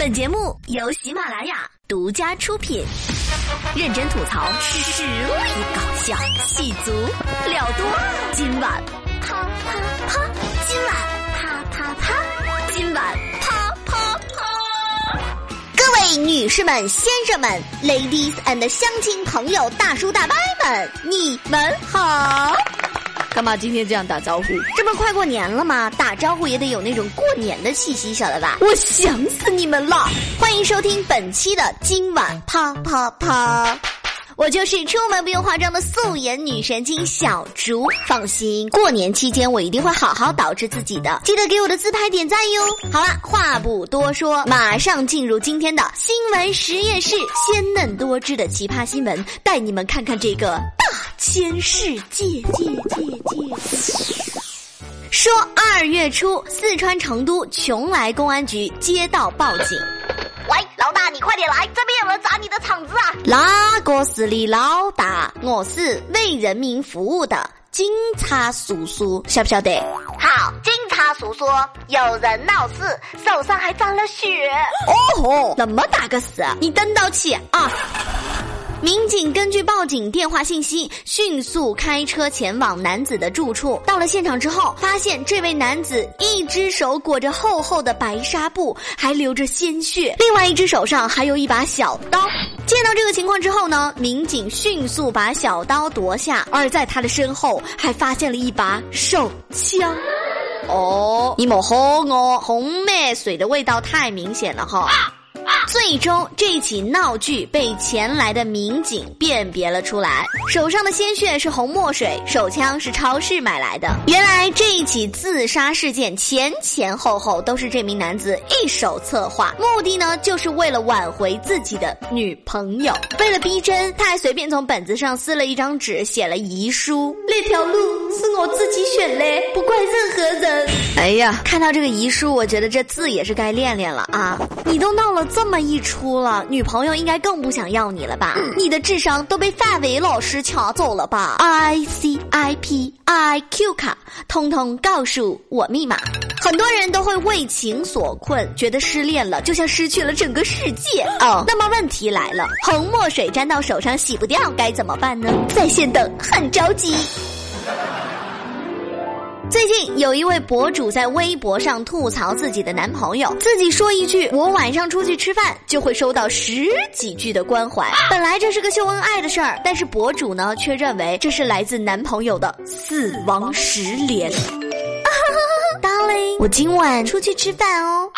本节目由喜马拉雅独家出品，认真吐槽，实力搞笑，戏足料多。今晚啪啪啪，今晚啪啪啪，今晚啪啪啪。各位女士们、先生们，ladies and 乡亲朋友、大叔大伯们，你们好。干嘛今天这样打招呼？这不快过年了吗？打招呼也得有那种过年的气息，晓得吧？我想死你们了！欢迎收听本期的今晚啪啪啪。我就是出门不用化妆的素颜女神经小竹。放心，过年期间我一定会好好捯饬自己的，记得给我的自拍点赞哟。好了，话不多说，马上进入今天的新闻实验室，鲜嫩多汁的奇葩新闻，带你们看看这个大千世界。界界界。说二月初，四川成都邛崃公安局接到报警。喂，老大，你快点来，这边有人砸你的场子啊！哪个是你老大？我是为人民服务的警察叔叔，晓不晓得？好，警察叔叔，有人闹事，手上还沾了血。哦吼，那么大个事，你等到起啊！民警根据报警电话信息，迅速开车前往男子的住处。到了现场之后，发现这位男子一只手裹着厚厚的白纱布，还流着鲜血；另外一只手上还有一把小刀。见到这个情况之后呢，民警迅速把小刀夺下，而在他的身后还发现了一把手枪。哦，你莫吼我，红妹水的味道太明显了哈。啊啊最终，这起闹剧被前来的民警辨别了出来。手上的鲜血是红墨水，手枪是超市买来的。原来这一起自杀事件前前后后都是这名男子一手策划，目的呢就是为了挽回自己的女朋友。为了逼真，他还随便从本子上撕了一张纸，写了遗书。那条路是我自己选的，不怪任何人。哎呀，看到这个遗书，我觉得这字也是该练练了啊！你都闹了这么。一出了，女朋友应该更不想要你了吧？你的智商都被范伟老师抢走了吧？I C I P I Q 卡，通通告诉我密码。很多人都会为情所困，觉得失恋了就像失去了整个世界。哦，那么问题来了，红墨水沾到手上洗不掉，该怎么办呢？在线等，很着急。最近有一位博主在微博上吐槽自己的男朋友，自己说一句“我晚上出去吃饭”，就会收到十几句的关怀。本来这是个秀恩爱的事儿，但是博主呢却认为这是来自男朋友的死亡十连。Darling，我今晚出去吃饭哦。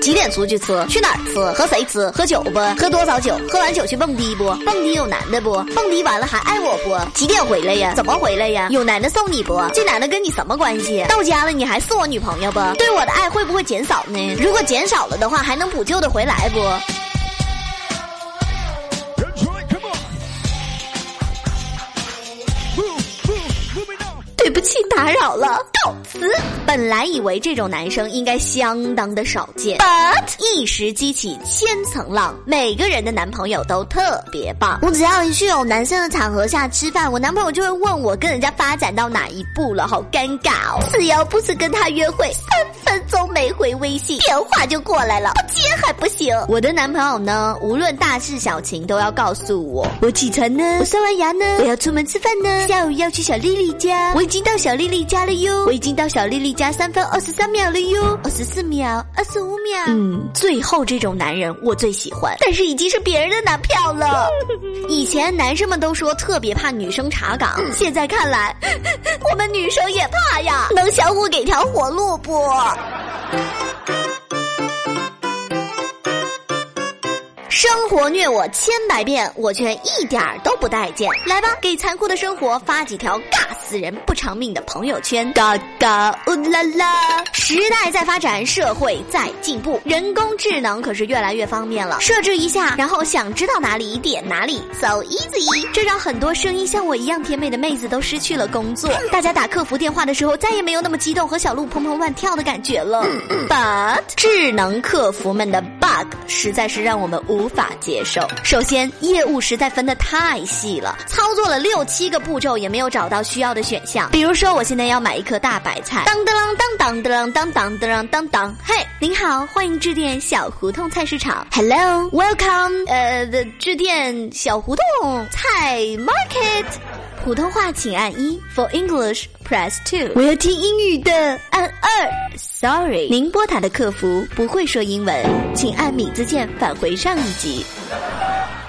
几点出去吃？去哪儿吃？和谁吃？喝酒不？喝多少酒？喝完酒去蹦迪不？蹦迪有男的不？蹦迪完了还爱我不？几点回来呀？怎么回来呀？有男的送你不？这男的跟你什么关系？到家了你还是我女朋友不？对我的爱会不会减少呢？如果减少了的话，还能补救的回来不？对不起，打扰了，告辞。本来以为这种男生应该相当的少见，but 一时激起千层浪，每个人的男朋友都特别棒。我只要一去有男生的场合下吃饭，我男朋友就会问我跟人家发展到哪一步了，好尴尬哦。只要不是跟他约会，三分钟没回微信，电话就过来了，不接还不行。我的男朋友呢，无论大事小情都要告诉我。我起床呢，我刷完牙呢，我要出门吃饭呢，下午要去小丽丽家，我已经到小丽丽家了哟，我已经到小丽丽。家三分二十三秒了哟，二十四秒，二十五秒。嗯，最后这种男人我最喜欢，但是已经是别人的男票了。以前男生们都说特别怕女生查岗，现在看来，我们女生也怕呀。能相互给条活路不？生活虐我千百遍，我却一点儿都不待见。来吧，给残酷的生活发几条尬死人不偿命的朋友圈。嘎嘎乌啦啦！时代在发展，社会在进步，人工智能可是越来越方便了。设置一下，然后想知道哪里点哪里，so easy。这让很多声音像我一样甜美的妹子都失去了工作。大家打客服电话的时候，再也没有那么激动和小鹿砰砰乱跳的感觉了。But 智能客服们的 bug。bug 实在是让我们无法接受。首先，业务实在分得太细了，操作了六七个步骤也没有找到需要的选项。比如说，我现在要买一颗大白菜，当当当当当当当当当当，嘿，您好，欢迎致电小胡同菜市场，Hello，Welcome，呃，致电小胡同菜 Market。普通话请按一，For English press two。我要听英语的，按二。Sorry，您拨打的客服不会说英文，请按米字键返回上一集。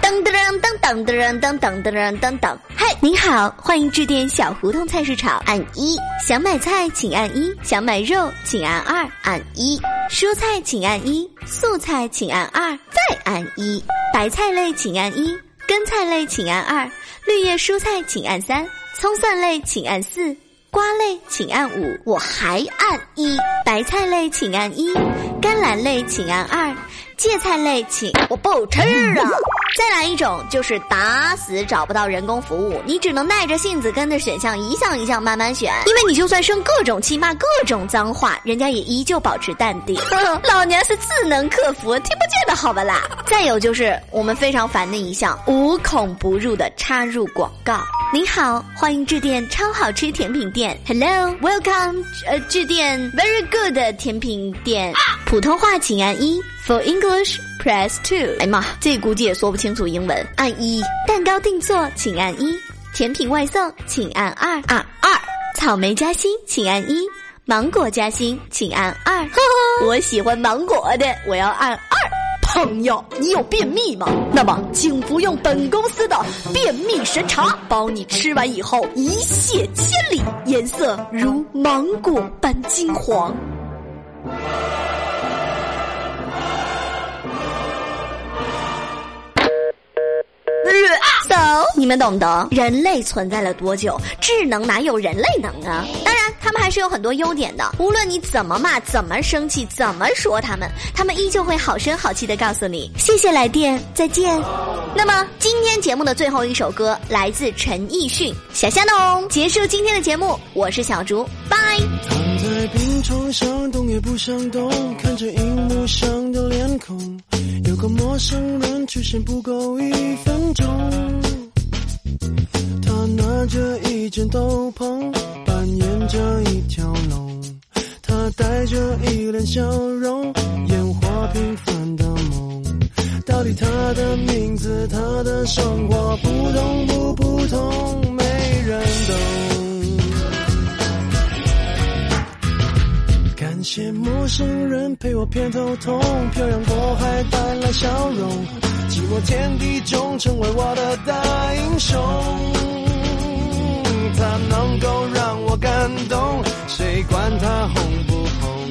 噔噔噔噔噔噔噔噔噔噔，嗨，您好，欢迎致电小胡同菜市场，按一。想买菜请按一，想买肉请按二，按一。蔬菜请按一，素菜请按二，再按一。白菜类请按一，根菜类请按二。绿叶蔬菜请按三，葱蒜类请按四，瓜类请按五，我还按一。白菜类请按一，甘蓝类请按二，芥菜类请我不吃啊。再来一种，就是打死找不到人工服务，你只能耐着性子跟着选项一项一项慢慢选，因为你就算生各种气骂、各种脏话，人家也依旧保持淡定。老娘是智能客服，听不见的好吧啦。再有就是我们非常烦的一项，无孔不入的插入广告。您好，欢迎致电超好吃甜品店，Hello，Welcome，呃，致电 Very Good 甜品店，普通话请按一，For English。Press two，哎妈，这估计也说不清楚英文。按一，蛋糕定做请按一，甜品外送请按二二二，草莓夹心请按一，芒果夹心请按二。我喜欢芒果的，我要按二。朋友，你有便秘吗？那么请服用本公司的便秘神茶，包你吃完以后一泻千里，颜色如芒果般金黄。你们懂得人类存在了多久？智能哪有人类能啊？当然，他们还是有很多优点的。无论你怎么骂、怎么生气、怎么说他们，他们依旧会好声好气的告诉你：“谢谢来电，再见。”那么，今天节目的最后一首歌来自陈奕迅《小虾农》，结束今天的节目。我是小竹，拜。躺在病床上，动也不想动，看着荧幕上的脸孔。有个陌生人出现不够一分钟，拿着一件斗篷，扮演着一条龙，他带着一脸笑容，演活平凡的梦。到底他的名字，他的生活，普通不普通，没人懂。感谢陌生人陪我偏头痛，漂洋过海带来笑容，寂寞天地中成为我的大英雄。他能够让我感动，谁管他红不红？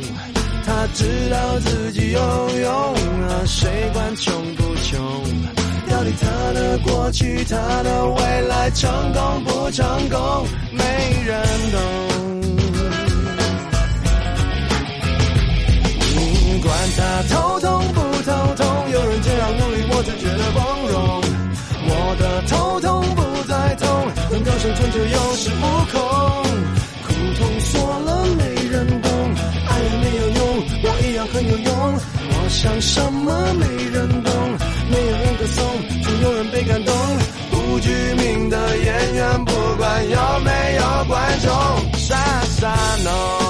他知道自己有用啊，谁管穷不穷？到底他的过去，他的未来，成功不成功，没人懂。管他头痛不头痛，有人这样努力，我才觉得光荣。能够生存就有恃无恐。苦痛说了没人懂，爱也没有用，我一样很有用。我想什么没人懂，没有人歌颂，总有人被感动。不具名的演员，不管有没有观众，傻傻弄。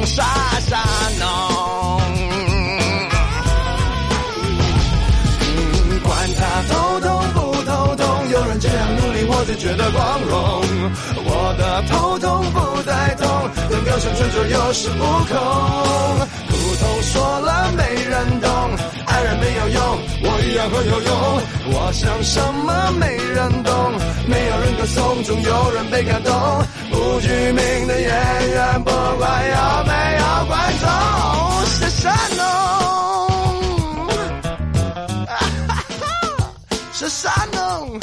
觉得光荣。我的头痛不再痛，能够生存就有恃无恐。苦痛说了没人懂，爱人没有用，我一样很有用。我想什么没人懂，没有人歌颂，总有人被感动。不具名的演员，不管有没有观众，是山农，是山农。